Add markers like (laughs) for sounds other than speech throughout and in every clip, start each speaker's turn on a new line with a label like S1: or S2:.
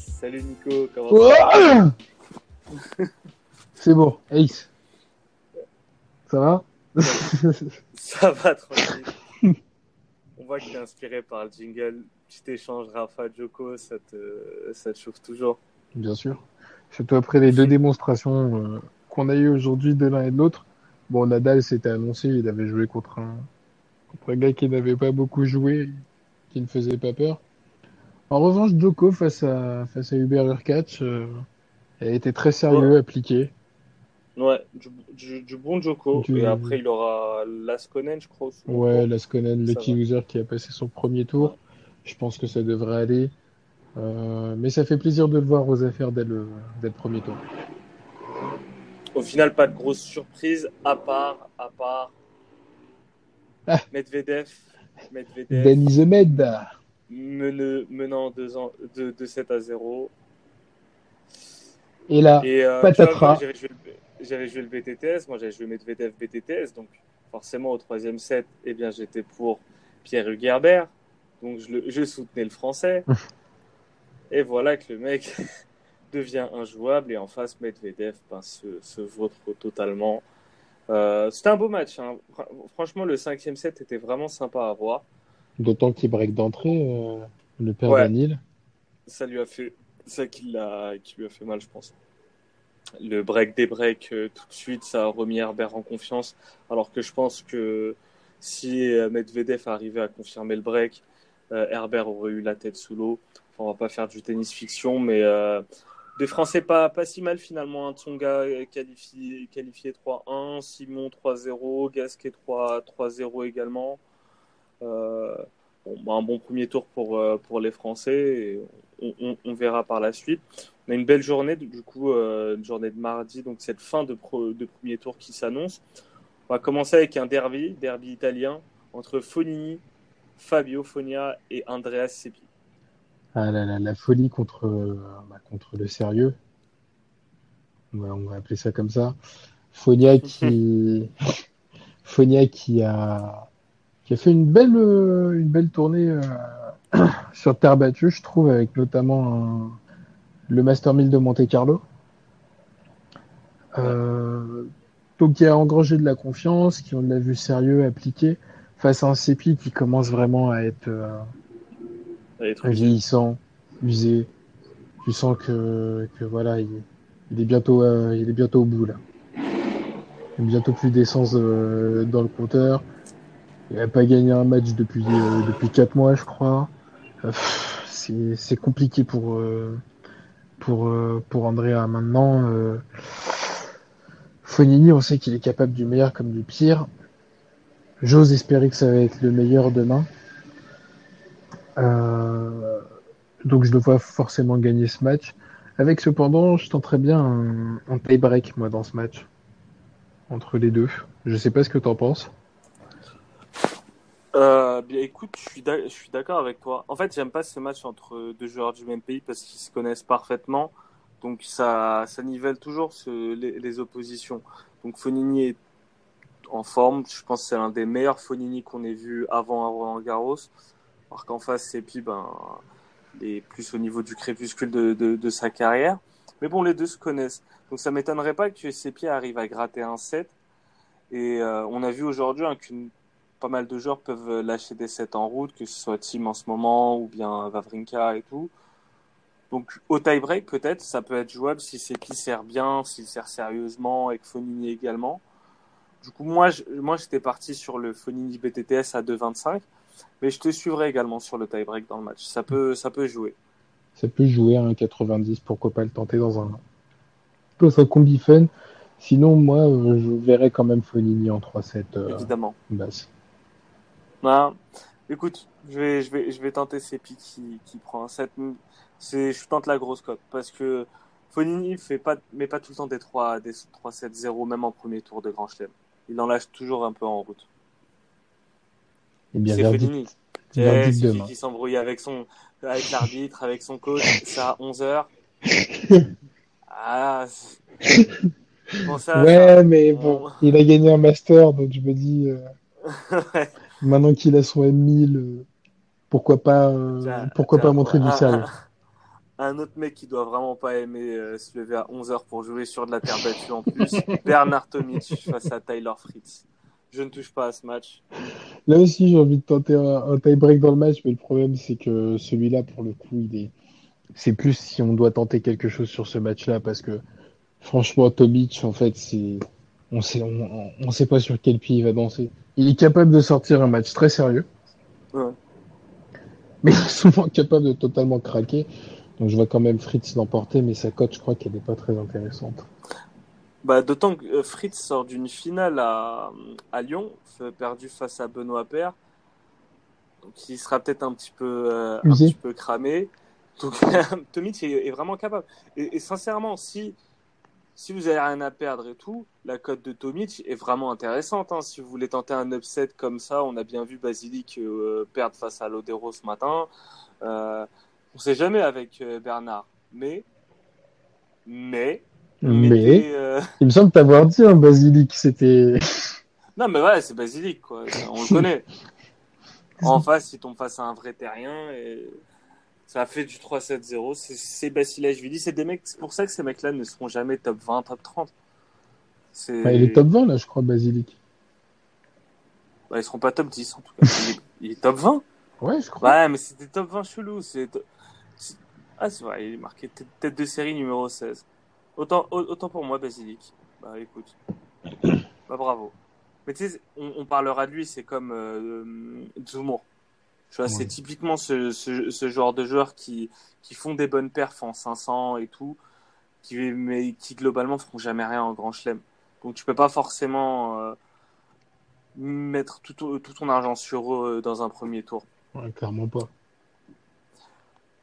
S1: Salut Nico, comment ça
S2: va (laughs) C'est bon, Ace. Ça va (laughs)
S1: Ça va tranquille. On voit qu'il est inspiré par le jingle. Petit échange Rafa Joko, ça te, ça te chauffe toujours.
S2: Bien sûr. Surtout après les deux démonstrations euh, qu'on a eues aujourd'hui de l'un et de l'autre. Bon, Nadal s'était annoncé, il avait joué contre un, contre un gars qui n'avait pas beaucoup joué, qui ne faisait pas peur. En revanche, Joko face à, face à Hubert euh, a été très sérieux, appliqué.
S1: Ouais, du, du, bon Joko. Et après, il aura Laskonen, je crois. Aussi.
S2: Ouais, Laskonen, le user qui a passé son premier tour. Je pense que ça devrait aller. Euh, mais ça fait plaisir de le voir aux affaires dès le, dès le premier tour.
S1: Au final, pas de grosse surprise, à part, à part ah. Medvedev. (laughs)
S2: Medvedev. Denis Med.
S1: Menant 2 de, de 7 à 0.
S2: Et là, Et, euh, patatras.
S1: J'avais joué, le BTTS, moi j'avais joué Medvedev BTTS, donc forcément au troisième set, eh bien j'étais pour Pierre Hugerbert, donc je, je soutenais le français. (laughs) Et voilà que le mec (laughs) devient injouable et en face Medvedev ben, se, se vautre totalement. Euh, c'était un beau match. Hein. Franchement, le cinquième set était vraiment sympa à voir.
S2: D'autant qu'il break d'entrée, euh, le père ouais.
S1: Ça lui a fait, ça qui, l'a, qui lui a fait mal, je pense. Le break des breaks euh, tout de suite, ça a remis Herbert en confiance. Alors que je pense que si Medvedev arrivait à confirmer le break, Herbert aurait eu la tête sous l'eau. on va pas faire du tennis fiction, mais des Français pas, pas si mal finalement. Hein. Tsonga qualifié, qualifié 3-1, Simon 3-0, Gasquet 3-0 également. Euh, bon, bah, un bon premier tour pour, euh, pour les Français. on, on, verra par la suite. On a une belle journée, du coup, euh, une journée de mardi, donc cette fin de, de premier tour qui s'annonce. On va commencer avec un derby, derby italien, entre Fonini, Fabio Fonia et Andreas Seppi.
S2: Ah, la, folie contre, bah, contre le sérieux. On va, appeler ça comme ça. Fonia qui, (laughs) Fonia qui a, qui a fait une belle, une belle tournée euh, (clears throat) sur terre battue, je trouve, avec notamment le Master 1000 de Monte Carlo. Euh, donc qui a engrangé de la confiance, qui on l'a vu sérieux, appliqué, face à un CEPI qui commence vraiment à être euh, vieillissant, usé. Tu sens que, que voilà, il, il est bientôt, euh, il est bientôt au bout là. Il a bientôt plus d'essence euh, dans le compteur. Il n'a pas gagné un match depuis euh, depuis quatre mois, je crois. c'est compliqué pour pour pour Andrea maintenant. Fonini, on sait qu'il est capable du meilleur comme du pire. J'ose espérer que ça va être le meilleur demain. Euh, donc je devrais forcément gagner ce match. Avec cependant, je tenterais bien un, un tie-break moi dans ce match entre les deux. Je sais pas ce que tu en penses.
S1: Euh, bien, écoute, je suis d'accord avec toi. En fait, j'aime pas ce match entre deux joueurs du même pays parce qu'ils se connaissent parfaitement. Donc ça, ça nivelle toujours ce, les, les, oppositions. Donc Fonini est en forme. Je pense que c'est l'un des meilleurs Fonini qu'on ait vu avant Roland Garros. Alors qu'en face, Sepi, ben, est plus au niveau du crépuscule de, de, de, sa carrière. Mais bon, les deux se connaissent. Donc ça m'étonnerait pas que Sepi arrive à gratter un set. Et euh, on a vu aujourd'hui hein, qu'une pas mal de joueurs peuvent lâcher des sets en route, que ce soit Tim en ce moment ou bien Vavrinka et tout. Donc au tie-break, peut-être, ça peut être jouable si Sepi sert bien, s'il sert sérieusement, et que Fonini également. Du coup, moi, moi j'étais parti sur le Fonini BTTS à 2,25. Mais je te suivrai également sur le tie-break dans le match. Ça peut, ça peut jouer.
S2: Ça peut jouer à 1,90. Pourquoi pas le tenter dans un, dans un combi fun. Sinon, moi, euh, je verrais quand même Fonini en 3-7.
S1: Euh, Évidemment.
S2: Basse.
S1: Ah, écoute, je vais, je vais, je vais tenter Sepi qui, qui prend un 7. C'est, je tente la grosse cote parce que Fonini fait pas, met pas tout le temps des 3, des 3-7-0, même en premier tour de Grand Chelem. Il en lâche toujours un peu en route.
S2: Eh bien, c'est Fellini.
S1: C'est qui s'embrouille avec son, avec l'arbitre, avec son coach, (coughs) ça à 11 heures. (laughs) ah,
S2: ouais, mais bon, il a gagné un master, donc je me dis, euh, (laughs) maintenant qu'il a son M1000, euh, pourquoi pas, euh, pourquoi pas montrer du sérieux. (laughs)
S1: Un, un autre mec qui doit vraiment pas aimer euh, se lever à 11h pour jouer sur de la terre battue en plus, (laughs) Bernard Tomic face à Tyler Fritz. Je ne touche pas à ce match.
S2: Là aussi, j'ai envie de tenter un, un tie-break dans le match, mais le problème, c'est que celui-là, pour le coup, il est. C'est plus si on doit tenter quelque chose sur ce match-là, parce que franchement, Tomic, en fait, c'est. On sait, on, on sait pas sur quel pied il va danser. Il est capable de sortir un match très sérieux,
S1: Ouais.
S2: mais il est souvent capable de totalement craquer. Donc je vois quand même Fritz l'emporter, mais sa cote, je crois qu'elle n'est pas très intéressante.
S1: Bah, D'autant que euh, Fritz sort d'une finale à, à Lyon, fait- perdu face à Benoît Paire. Donc il sera peut-être un petit peu, euh, un petit peu cramé. Donc (laughs) Tomic est, est vraiment capable. Et, et sincèrement, si, si vous avez rien à perdre et tout, la cote de Tomic est vraiment intéressante. hein. Si vous voulez tenter un upset comme ça, on a bien vu Basilic euh, perdre face à Lodero ce matin. Euh, on sait jamais avec euh, Bernard. Mais, mais,
S2: Mais il me semble t'avoir dit, hein, Basilic, c'était. (laughs)
S1: Non, mais ouais, c'est Basilic, quoi. On le connaît. (laughs) En face, il tombe face à un vrai terrien et ça a fait du 3-7-0. C'est- dis, c'est des mecs, c'est pour ça que ces mecs-là ne seront jamais top 20, top 30. C'est...
S2: Ouais, il est top 20, là, je crois, Basilic.
S1: Bah, ils seront pas top 10, en tout cas. Il est, il est top 20?
S2: Ouais, je crois.
S1: Ouais, mais des top 20 chelous. C'est... c'est- Ah, c'est vrai, il est marqué tête- de série numéro 16. Autant, au- autant pour moi, Basilic. Bah, écoute. Bah, bravo. Mais tu sais, on, on parlera de lui, c'est comme euh, Zemmour. Tu vois, c'est typiquement ce, ce, ce genre de joueurs qui, qui font des bonnes perfs en 500 et tout, qui, mais qui globalement feront jamais rien en grand chelem. Donc tu peux pas forcément euh, mettre tout, tout ton argent sur eux dans un premier tour.
S2: Ouais, clairement pas.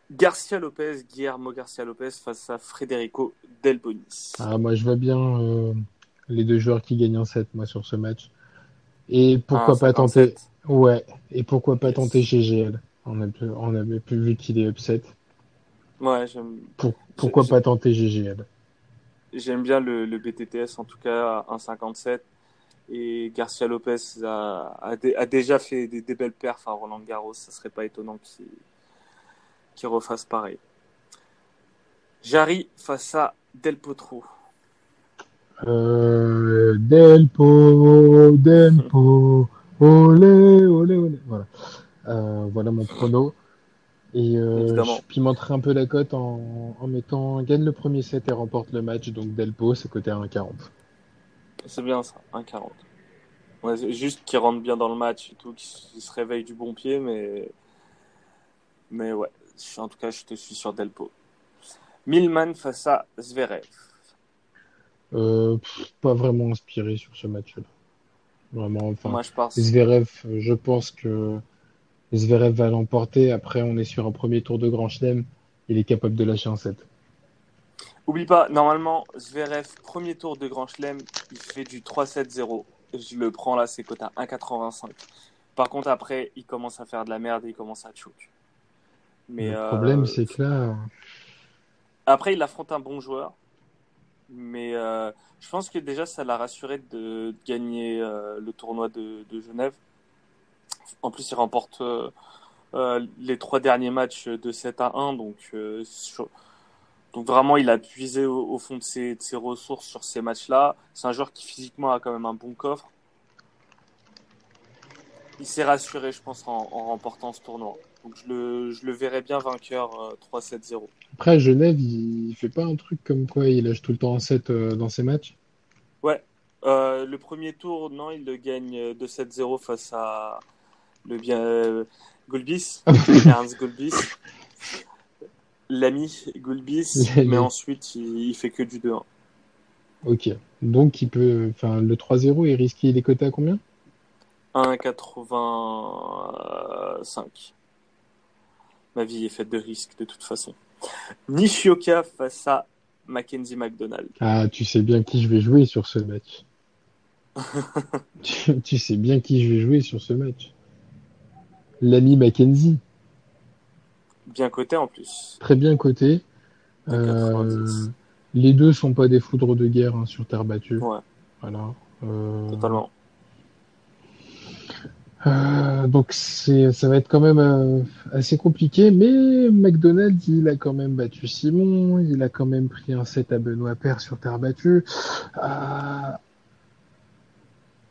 S1: Garcia Lopez, Guillermo Garcia Lopez face à Federico Del Bonis.
S2: Ah, moi, je vois bien euh, les deux joueurs qui gagnent en 7, moi, sur ce match. Et pourquoi
S1: Ah,
S2: pas
S1: 57.
S2: tenter. Ouais, et pourquoi pas
S1: Yes.
S2: tenter GGL On a, on avait plus vu qu'il est upset.
S1: Ouais, j'aime
S2: Pour- pourquoi pas tenter GGL
S1: j'aime bien le, le BTTS, en tout cas à 1,57. Et Garcia Lopez a, a, dé- a déjà fait des, des belles perfs à Roland Garros. Ça serait pas étonnant qu'il qu'il refasse pareil. Jarry face à Del Potro.
S2: euh, Delpo, Delpo, olé, olé, olé. Voilà. Euh, voilà mon prono. Et euh, je pimenterai un peu la cote en, en mettant gagne le premier set et remporte le match. Donc Delpo, c'est coté à 1,40.
S1: C'est bien ça, 1,40. Ouais, juste qu'il rentre bien dans le match et tout, qu'il se réveille du bon pied, mais. Mais ouais, en tout cas, je te suis sur Delpo. Milman face à Zverev.
S2: Euh, pff, pas vraiment inspiré sur ce match-là. Vraiment, enfin,
S1: Moi, je pars.
S2: Zverev, euh, je pense que Zverev va l'emporter. Après, on est sur un premier tour de Grand Chelem. Il est capable de lâcher un set.
S1: Oublie pas, normalement, Zverev, premier tour de Grand Chelem, il fait du 3-7-0. Je le prends là, c'est à 1,85. Par contre, après, il commence à faire de la merde et il commence à choke. Mais
S2: Le
S1: euh,
S2: problème, c'est que là,
S1: Après, il affronte un bon joueur. Mais euh, je pense que déjà, ça l'a rassuré de, de gagner euh, le tournoi de, de Genève. En plus, il remporte euh, euh, les trois derniers matchs de 7 à 1. Donc, euh, donc vraiment, il a puisé au, au fond de ses, de ses ressources sur ces matchs-là. C'est un joueur qui physiquement a quand même un bon coffre. Il s'est rassuré, je pense, en, en remportant ce tournoi. Donc je le, je le verrais bien vainqueur euh, 3-7-0.
S2: Après, Genève, il fait pas un truc comme quoi il lâche tout le temps un set euh, dans ses matchs?
S1: Euh, le premier tour, non, il le gagne euh, 2-7-0 face à le bien euh, Gulbis, (laughs) Ernst Gulbis, l'ami Gulbis,
S2: L'ami.
S1: mais ensuite il, il fait que du 2-1.
S2: Ok. Donc, il peut, enfin, le 3-0, il risque, il est coté à combien?
S1: 1,85. Ma vie est faite de risques de toute façon. Nishioka face à Mackenzie McDonald.
S2: Ah, tu sais bien qui je vais jouer sur ce match. (laughs) tu, tu sais bien qui je vais jouer sur ce match. L'ami Mackenzie.
S1: Bien coté en plus.
S2: Très bien coté. Euh,
S1: 90.
S2: les deux sont pas des foudres de guerre hein, sur terre battue.
S1: Ouais,
S2: Voilà. Euh,
S1: totalement.
S2: Euh, donc c'est, ça va être quand même euh, assez compliqué, mais McDonald's, il a quand même battu Simon, il a quand même pris un set à Benoît Père sur terre battue. Euh,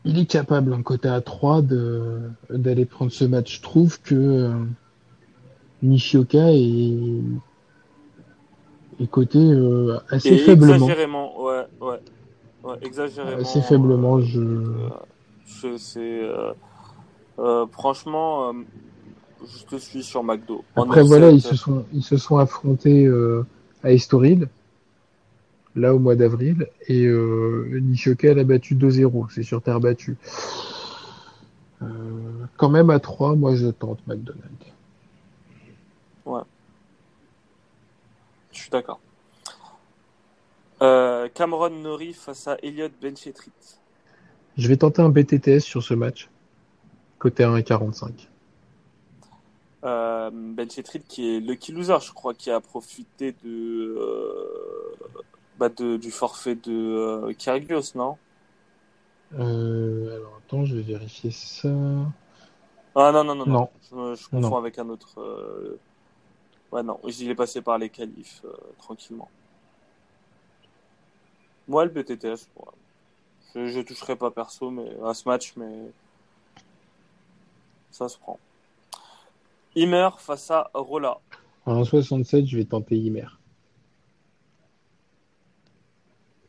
S2: il est capable, en côté à 3, de, d'aller prendre ce match. Je trouve que euh, Nishioka est, est coté euh, assez
S1: Et
S2: faiblement.
S1: exagérément, ouais, ouais. Ouais, exagérément.
S2: Assez faiblement,
S1: euh,
S2: je...
S1: je sais. Euh, franchement, euh, je te suis sur McDo.
S2: Après, voilà, ils se sont, ils se sont affrontés euh, à Estoril, là au mois d'avril, et euh, a battu 2-0, c'est sur terre battue. Quand même à 3, moi je tente McDonald's.
S1: Je suis d'accord. Euh, Cameron Norrie face à Elliot Benchetrit.
S2: Je vais tenter un BTTS sur ce match, côté 1,45.
S1: Euh, Benchetrit qui est lucky loser, je crois, qui a profité de, euh, bah de du forfait de euh, Kyrgios, non?
S2: Euh, alors attends, je vais vérifier ça.
S1: Ah non, non, non, non.
S2: Non.
S1: Je, me- je
S2: Non.
S1: confonds avec un autre. euh, Ouais, non, il est passé par les qualifs, tranquillement. Moi, le BTTS, ouais. je, je toucherai pas perso mais, à ce match, mais ça se prend. Imer face à Rolla.
S2: À 1,67, je vais tenter Ymer.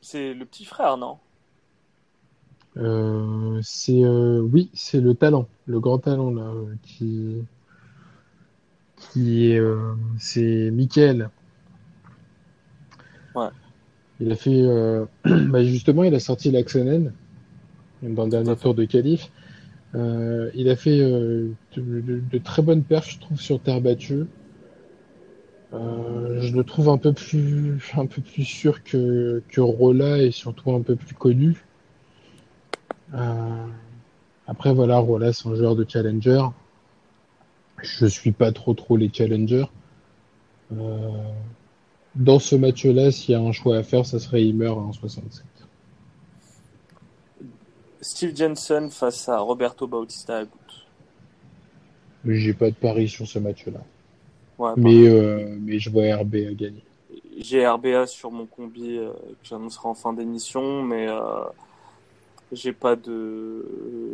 S1: C'est le petit frère, non?
S2: Euh, c'est euh, oui, c'est le talent, le grand talent là, euh, qui qui est c'est Mickaël.
S1: Ouais.
S2: Il a fait (clears throat) bah justement, il a sorti l'Axonen dans le dernier tour de qualif. Euh, il a fait euh, de, très bonnes perfs, je trouve, sur terre battue. Euh, je le trouve un peu plus (laughs) un peu plus sûr que que Rolla et surtout un peu plus connu. Après, voilà, Rolla, c'est un joueur de challenger. Je suis pas trop trop les challengers. Dans ce match-là, s'il y a un choix à faire, ça serait Ymer à 1,67.
S1: Steve Jensen face à Roberto Bautista Agut.
S2: J'ai pas de pari sur ce match-là.
S1: Ouais,
S2: Mais, euh, mais je vois RB à gagner.
S1: J'ai RBA sur mon combi euh, que j'annoncerai en fin d'émission, mais euh, j'ai pas de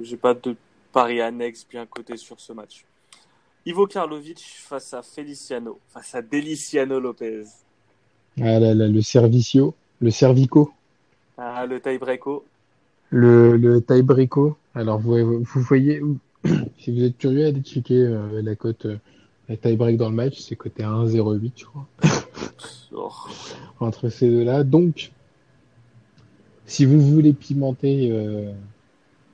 S1: j'ai pas de pari annexe bien coté sur ce match. Ivo Karlovic face à Feliciano, face à Deliciano Lopez.
S2: Ah là là, le servicio, le cervico,
S1: Ah, le tie-breako.
S2: Le, le tie-breako. Alors, vous, vous voyez, (clears throat) si vous êtes curieux, allez checker euh, la cote, euh, la tie-break dans le match, c'est coté à 1,08, je crois.
S1: Oh. (laughs)
S2: entre ces deux-là. Donc, si vous voulez pimenter euh,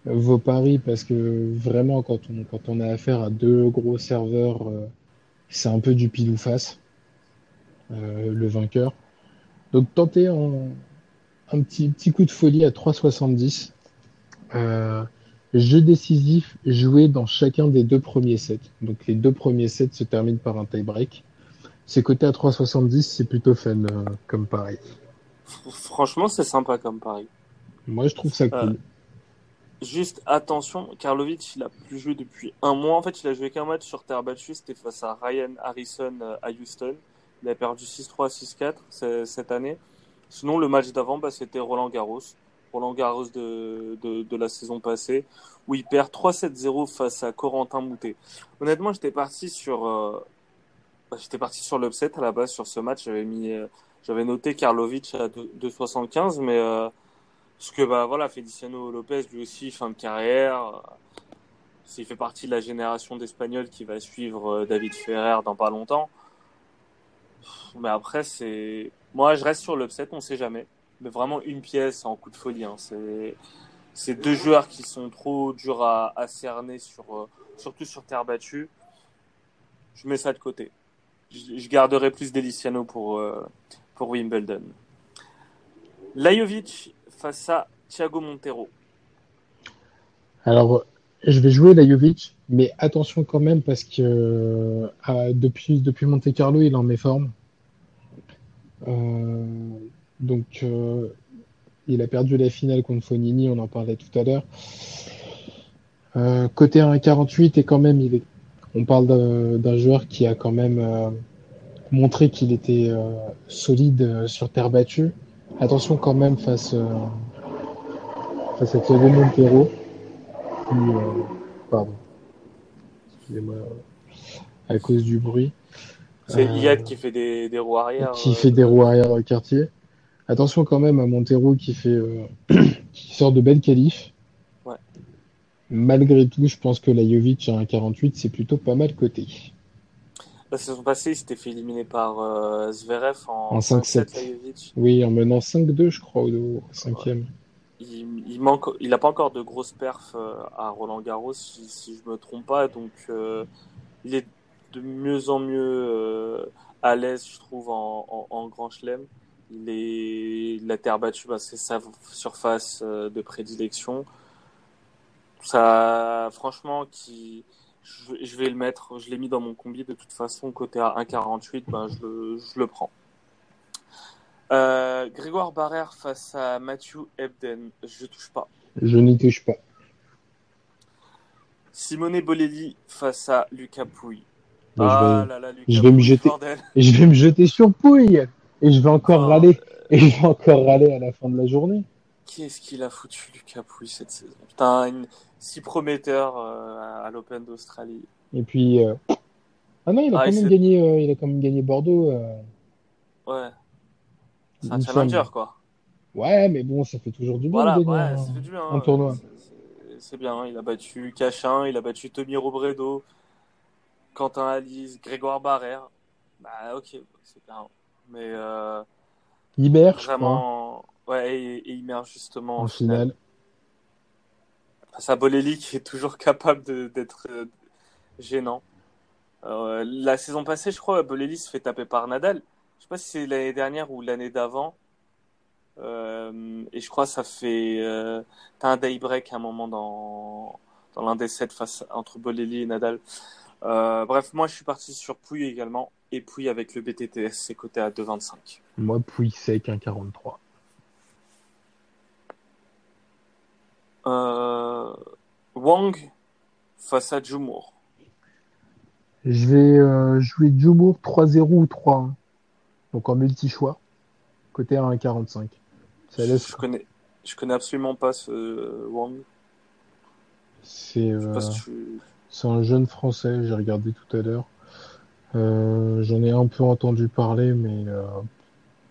S2: vos paris, parce que vraiment, quand on, quand on a affaire à deux gros serveurs, c'est un peu du pile ou face, le vainqueur. Donc, tentez un, un petit, petit coup de folie à 3,70. Euh, jeu décisif joué dans chacun des deux premiers sets. Donc, les deux premiers sets se terminent par un tie-break. C'est coté à 3,70, c'est plutôt fun euh, comme pari.
S1: Franchement, c'est sympa comme pari.
S2: Moi, je trouve ça cool.
S1: Juste attention, Karlovic, il a plus joué depuis un mois. En fait, il a joué qu'un match sur terre battue. C'était face à Ryan Harrison euh, à Houston. Il a perdu 6-3, 6-4 ce- cette année. Sinon, le match d'avant, bah, c'était Roland Garros. Roland Garros de, de, de la saison passée, où il perd 3-7-0 face à Corentin Moutet. Honnêtement, j'étais parti sur, euh, bah, j'étais parti sur l'upset à la base sur ce match. J'avais mis, euh, j'avais noté Karlovic à 2 2,75, mais euh, parce que bah voilà, Feliciano Lopez lui aussi fin de carrière. euh, Il fait partie de la génération d'Espagnols qui va suivre euh, David Ferrer dans pas longtemps. Mais après, c'est moi, je reste sur l'upset, on sait jamais. Mais vraiment une pièce en coup de folie. Hein. C'est deux joueurs qui sont trop durs à, cerner sur euh, surtout sur terre battue. Je mets ça de côté. Je, garderai plus Deliciano pour euh, pour Wimbledon. Lajovic face à Thiago Montero.
S2: Alors, je vais jouer Lajovic, mais attention quand même parce que euh, depuis, depuis Monte Carlo, il en met forme. Donc, euh, il a perdu la finale contre Fonini, on en parlait tout à l'heure. Euh, côté 1,48 et quand même, il est, on parle d'un joueur qui a quand même euh, montré qu'il était euh, solide euh, sur terre battue. Attention quand même face, euh, face à Thiago Montero. Euh, pardon. Excusez-moi. À cause du bruit.
S1: C'est
S2: Euh,
S1: Iyad qui fait des, des roues arrière.
S2: qui
S1: euh,
S2: fait des roues arrière dans le quartier. Attention quand même à Montero qui fait euh, (clears throat) qui sort de belles qualifs.
S1: Ouais.
S2: Malgré tout, je pense que la Jovic à 1,48 c'est plutôt pas mal coté.
S1: La saison passée, il s'était fait éliminer par euh, Zverev en,
S2: En 5-7.
S1: 5-7, Lajovic.
S2: Oui, en menant 5-2 je crois au, au cinquième.
S1: Il, il manque, il a pas encore de grosses perfs à Roland Garros, si, si je me trompe pas. Donc, euh, il est de mieux en mieux euh, à l'aise, je trouve, en, en, en Grand Chelem. Il est la terre battue, bah, c'est sa surface euh, de prédilection. Ça, franchement, qui, je, je vais le mettre. Je l'ai mis dans mon combi de toute façon côté à 1,48, ben je le, je le prends. Euh, Grégoire Barrère face à Matthew Ebden, je touche pas.
S2: Je n'y touche pas.
S1: Simone Bolelli face à Lucas Pouille.
S2: Moi, je
S1: ah
S2: vais-
S1: là là, Lucas
S2: je vais me jeter. (laughs) je vais me jeter sur Pouille et je vais encore
S1: Oh,
S2: râler et je vais encore râler à la fin de la journée.
S1: Qu'est-ce qu'il a foutu Lucas Pouille cette saison? Putain, une... si prometteur euh, à l'Open d'Australie.
S2: Et puis euh, ah non, il a
S1: Ah,
S2: quand même gagné euh, il a quand même gagné Bordeaux.
S1: Ouais, c'est un challenger quoi.
S2: Ouais, mais bon, ça fait toujours du bien
S1: Voilà,
S2: de gagner
S1: ouais,
S2: un-
S1: ça fait du bien.
S2: un tournoi.
S1: C'est bien, il a battu Cachin, il a battu Tommy Robredo, Quentin Alice, Grégoire Barrère. Bah ok, c'est bien. Mais euh,
S2: je crois,
S1: vraiment, ouais, et, justement
S2: en
S1: en finale.
S2: finale.
S1: Face à Bolelli qui est toujours capable d'être euh, gênant. Euh, la saison passée, je crois, Bolelli se fait taper par Nadal. Je sais pas si c'est l'année dernière ou l'année d'avant. Euh, et je crois que ça fait. Euh, T'as un daybreak à un moment dans, dans l'un des sets face entre Bolelli et Nadal. Euh, bref, moi je suis parti sur Pouille également. Et Pouille avec le BTTS, c'est coté à 2,25.
S2: Moi, Pouille sec, un 43.
S1: Euh, Wang face à Jumour.
S2: Je vais euh, jouer Jumour 3-0 ou 3-1. Donc en multi-choix. Côté à 1,45. Ça laisse.
S1: Je connais, je connais absolument pas ce Wang.
S2: C'est
S1: Je sais
S2: euh,
S1: pas si tu-
S2: c'est un jeune français, j'ai regardé tout à l'heure. Euh, J'en ai un peu entendu parler, mais euh,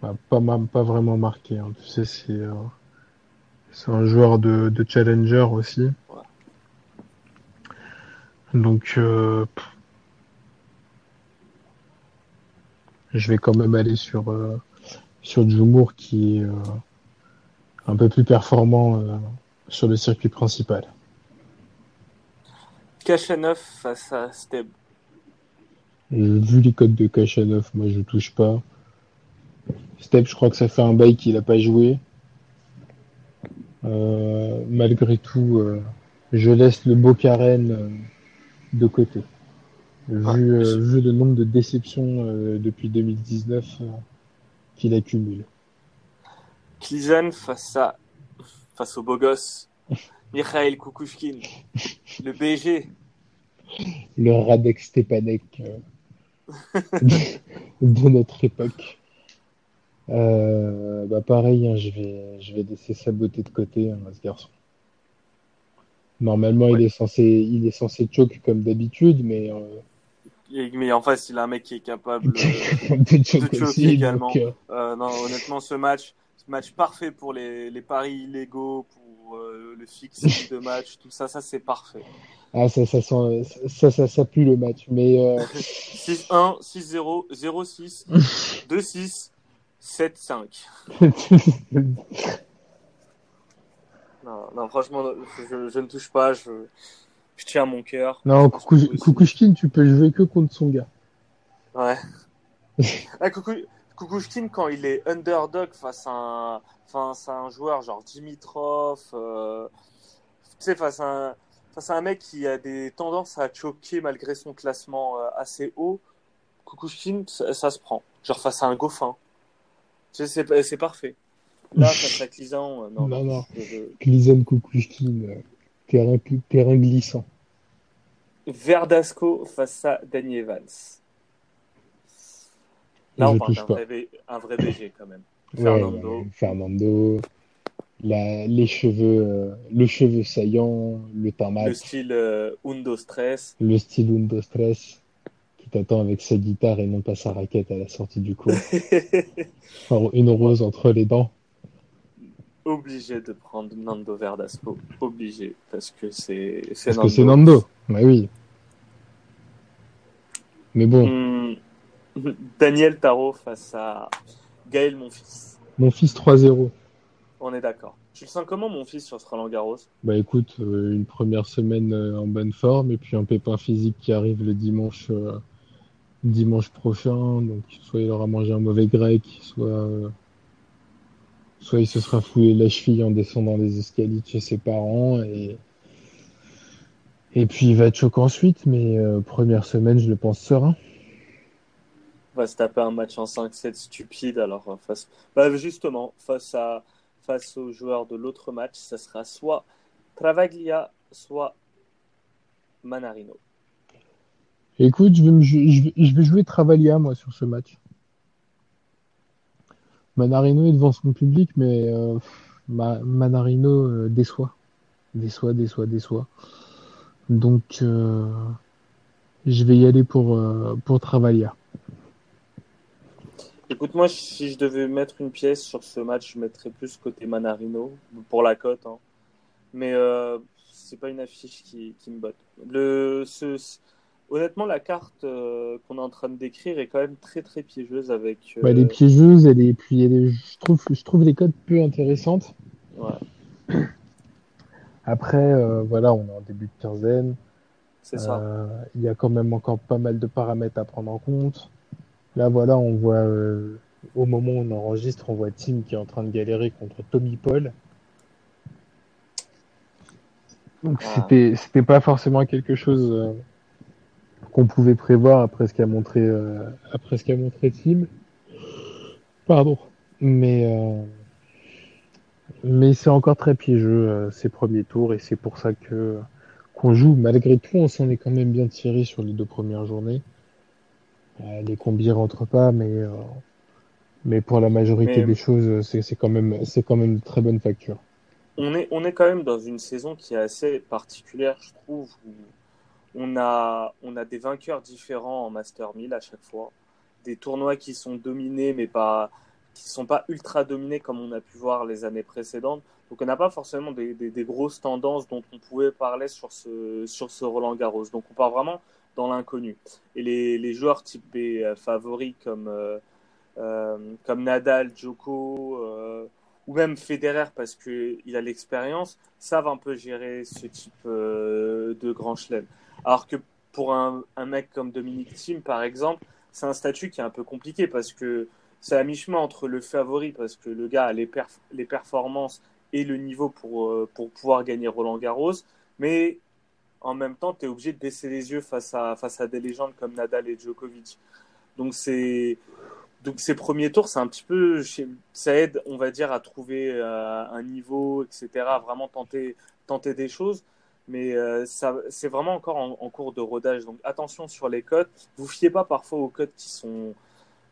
S2: bah, pas, vraiment marqué. hein. Tu sais, c'est euh, un joueur de, challenger aussi. Donc, euh, je vais quand même aller sur, sur Jumour qui est un peu plus performant sur le circuit principal.
S1: Kachanov face à Steb.
S2: Vu les codes de Kachanov, moi je touche pas. Step, je crois que ça fait un bail qu'il a pas joué. Euh, malgré tout, euh, je laisse le beau Karen euh, de côté. Vu,
S1: Ouais.
S2: euh, vu le nombre de déceptions depuis 2019 euh, qu'il accumule.
S1: Klizan face à face au beau gosse. (laughs) Mikhail Kukushkin. Le BG.
S2: Le Radek Stepanek euh, (laughs) de notre époque. Euh, bah pareil, hein, je vais, je vais laisser sa beauté de côté, hein, ce garçon. Normalement, il est censé, il est censé choke comme d'habitude, mais euh,
S1: Mais en face, il a un mec qui est capable. (laughs)
S2: de choke aussi.
S1: également.
S2: donc,
S1: non, honnêtement, ce match, ce match parfait pour les, les paris illégaux, pour euh, le fixe (laughs) de match, tout ça, ça c'est parfait.
S2: ah, ça, ça sent, ça, ça, ça pue le match. Mais euh,
S1: 6-1, 6-0, 0-6, 2-6, 7-5. Non, non, franchement, je, je ne touche pas, je, je tiens à mon cœur.
S2: non. Kukushkin, tu peux jouer que contre son gars.
S1: Ouais. (laughs) ah, Kuku- Kukushkin, quand il est underdog face à un, face à un joueur genre Dimitrov, euh, tu sais, face à, un, face à un mec qui a des tendances à choquer malgré son classement euh, assez haut, Kukushkin, ça, ça se prend. Genre face à un Goffin. Tu sais, c'est, c'est parfait. Là, (laughs) face à Clizan, euh, non.
S2: Non, non.
S1: je-
S2: Kukushkin. terrain, terrain glissant.
S1: Verdasco face à Danny Evans. Là, on parle d'un vrai, un vrai BG quand même.
S2: Fernando. Fernando. La, les cheveux, euh, le cheveu saillant, le teint mat.
S1: Le style euh, Undo Stress.
S2: Le style Undo Stress qui t'attend avec sa guitare et non pas sa raquette à la sortie du cours. (laughs) une rose entre les dents.
S1: Obligé de prendre Nando Verdasco. Obligé. Parce que c'est
S2: Parce Nando. que c'est Nando. Bah oui. Mais bon. Hmm. (laughs)
S1: Daniel Tarot face à Gaël, mon fils.
S2: Mon fils 3-0.
S1: On est d'accord. Tu le sens comment, mon fils, sur ce Roland Garros?
S2: Bah écoute, euh, une première semaine euh, en bonne forme et puis un pépin physique qui arrive le dimanche, euh, dimanche prochain. Donc, soit il aura mangé un mauvais grec, soit, soit il se sera foulé la cheville en descendant les escaliers de chez ses parents. Et, et puis il va être choqué ensuite, mais première semaine, je le pense serein
S1: va se taper un match en 5-7 stupide. Alors, euh, face, bah, justement, face, à, face aux joueurs de l'autre match, ça sera soit Travaglia, soit Manarino.
S2: Écoute, je vais, je vais, jouer Travaglia, moi, sur ce match. Manarino est devant son public, mais euh, Manarino euh, déçoit. Déçoit, déçoit, déçoit. Donc, je vais y aller pour, pour Travaglia.
S1: Écoute, moi, si je devais mettre une pièce sur ce match, je mettrais plus côté Manarino pour la cote. Hein. Mais euh, c'est pas une affiche qui, qui me botte. Le, ce, honnêtement, la carte euh, qu'on est en train de décrire est quand même très très piégeuse avec.
S2: Euh... Bah, elle est piégeuse, elle est, puis elle est, je trouve, je trouve les codes peu intéressantes. Ouais. Après, euh, voilà, on est en début de quinzaine. C'est ça. Il y a quand même encore pas mal de paramètres à prendre en compte. Là, voilà, on voit, euh, au moment où on enregistre, on voit Tim qui est en train de galérer contre Tommy Paul. Donc, ah. c'était, c'était pas forcément quelque chose euh, qu'on pouvait prévoir après ce qu'a montré, euh, après ce qu'a montré Tim. Pardon. Mais, mais c'est encore très piégeux, ces premiers tours, et c'est pour ça que, qu'on joue. Malgré tout, on s'en est quand même bien tiré sur les deux premières journées. Les combis rentrent pas, mais euh, mais pour la majorité des choses, c'est quand même c'est quand même de très bonne facture.
S1: On est on est quand même dans une saison qui est assez particulière, je trouve. Où on a on a des vainqueurs différents en Master 1000 à chaque fois, des tournois qui sont dominés mais pas qui sont pas ultra dominés comme on a pu voir les années précédentes. Donc on n'a pas forcément des, des, des, grosses tendances dont on pouvait parler sur ce sur ce Roland Garros. Donc on part vraiment dans l'inconnu. Et les, joueurs typés euh, favoris comme, euh, euh, comme Nadal, Djoko ou même Federer parce qu'il a l'expérience, savent un peu gérer ce type de grand chelem. Alors que pour un, mec comme Dominique Thiem, par exemple, c'est un statut qui est un peu compliqué parce que c'est à mi-chemin entre le favori, parce que le gars a les, les performances et le niveau pour, pour pouvoir gagner Roland Garros, mais en même temps, tu es obligé de baisser les yeux face à, face à des légendes comme Nadal et Djokovic. Donc, c'est. Donc ces premiers tours, c'est un petit peu, ça aide, on va dire, à trouver euh, un niveau, etc., à vraiment tenter, tenter des choses. Mais euh, ça, c'est vraiment encore en, cours de rodage. Donc attention sur les codes. Vous fiez pas parfois aux codes qui sont,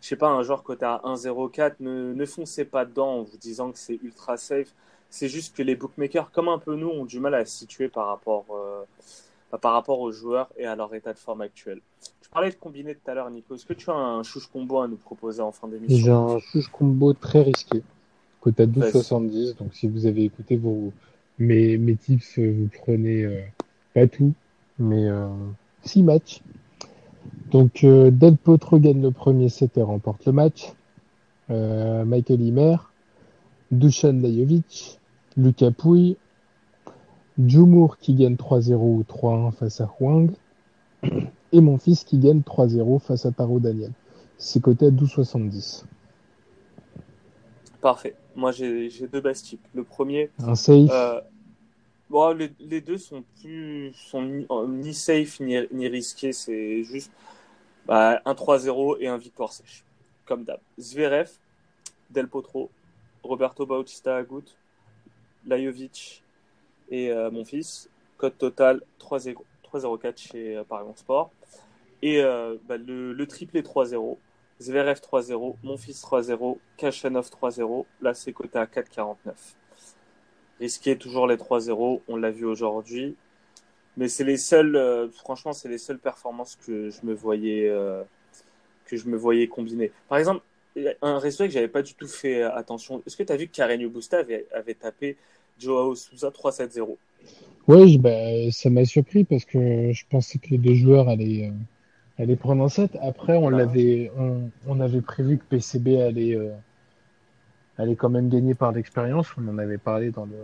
S1: je sais pas, un genre côté à 1,04. Ne, ne foncez pas dedans en vous disant que c'est ultra safe. C'est juste que les bookmakers, comme un peu nous, ont du mal à se situer par rapport, euh, bah, par rapport aux joueurs et à leur état de forme actuel. Tu parlais de combiné tout à l'heure, Nico. Est-ce que tu as un chouche combo à nous proposer en fin d'émission?
S2: J'ai un chouche combo très risqué, côté à 12,70. Donc si vous avez écouté vos, mes, mes tips, vous prenez euh, pas tout, mais 6 euh, matchs. Donc Del Potro gagne le premier set et remporte le match. Michael Himer, Dusan Lajovic, Lucas Pouille, Jumour qui gagne 3-0 ou 3-1 face à Huang, (clears throat) et mon fils qui gagne 3-0 face à Taro Daniel. C'est coté à 12,70.
S1: Parfait. Moi, j'ai deux bases types. Le premier.
S2: Un safe.
S1: Euh, bon, les, les, deux sont plus sont ni, ni safe ni, ni risqués. C'est juste bah, un 3-0 et un victoire sèche. Comme d'hab. Zverev, Del Potro, Roberto Bautista Agut, Lajovic et euh, mon fils. Code total 3-0-4 chez Paris Sport. Et bah, le, le triplé 3-0. Zverev 3-0, Monfils 3-0, Kachanov 3-0. Là, c'est coté à 4,49. Risqué toujours les 3-0, on l'a vu aujourd'hui. Mais c'est les seules, euh, franchement, c'est les seules performances que je me voyais, euh, que je me voyais combiner. Par exemple, un résultat que j'avais pas du tout fait attention. Est-ce que tu as vu que Carreño Busta avait, tapé Joao Souza 3-7-0
S2: Oui, bah, ça m'a surpris parce que je pensais que les deux joueurs allaient, euh, allaient prendre un set. Après, on, l'avait, on, on, avait prévu que PCB allait, allait quand même gagner par l'expérience. On en avait parlé dans le,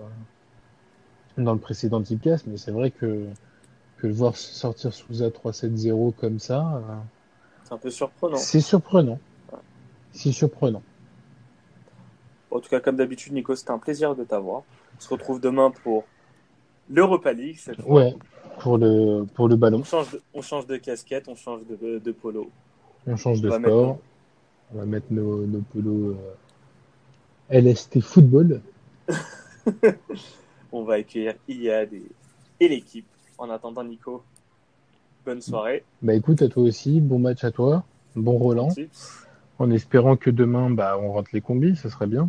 S2: dans le précédent Tipcast, mais c'est vrai que, que le voir sortir sous A3-7-0 comme ça.
S1: Euh, c'est un peu surprenant.
S2: C'est surprenant. C'est surprenant.
S1: En tout cas, comme d'habitude, Nico, c'était un plaisir de t'avoir. On se retrouve demain pour l'Europa League cette fois.
S2: Ouais, pour le, pour le ballon.
S1: On change, de, on change de casquette, on change de, de polo.
S2: On change de sport. On va mettre nos, nos polos euh, LST football. (laughs)
S1: on va accueillir Iyad et, l'équipe. En attendant, Nico, bonne soirée.
S2: Bah écoute, à toi aussi, bon match à toi, bon Roland. En espérant que demain, bah, on rentre les combis, ça serait bien.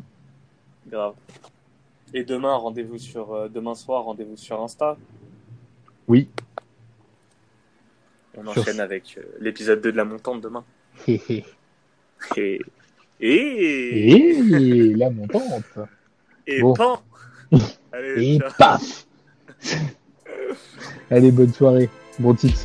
S1: Grave. Et demain, rendez-vous sur euh, demain soir, rendez-vous sur Insta.
S2: Oui.
S1: On enchaîne avec euh, l'épisode 2 de la montante demain. (laughs) et...
S2: et... la montante.
S1: Et pan (laughs)
S2: Allez, Et paf (laughs) Allez, bonne soirée. Bon titre.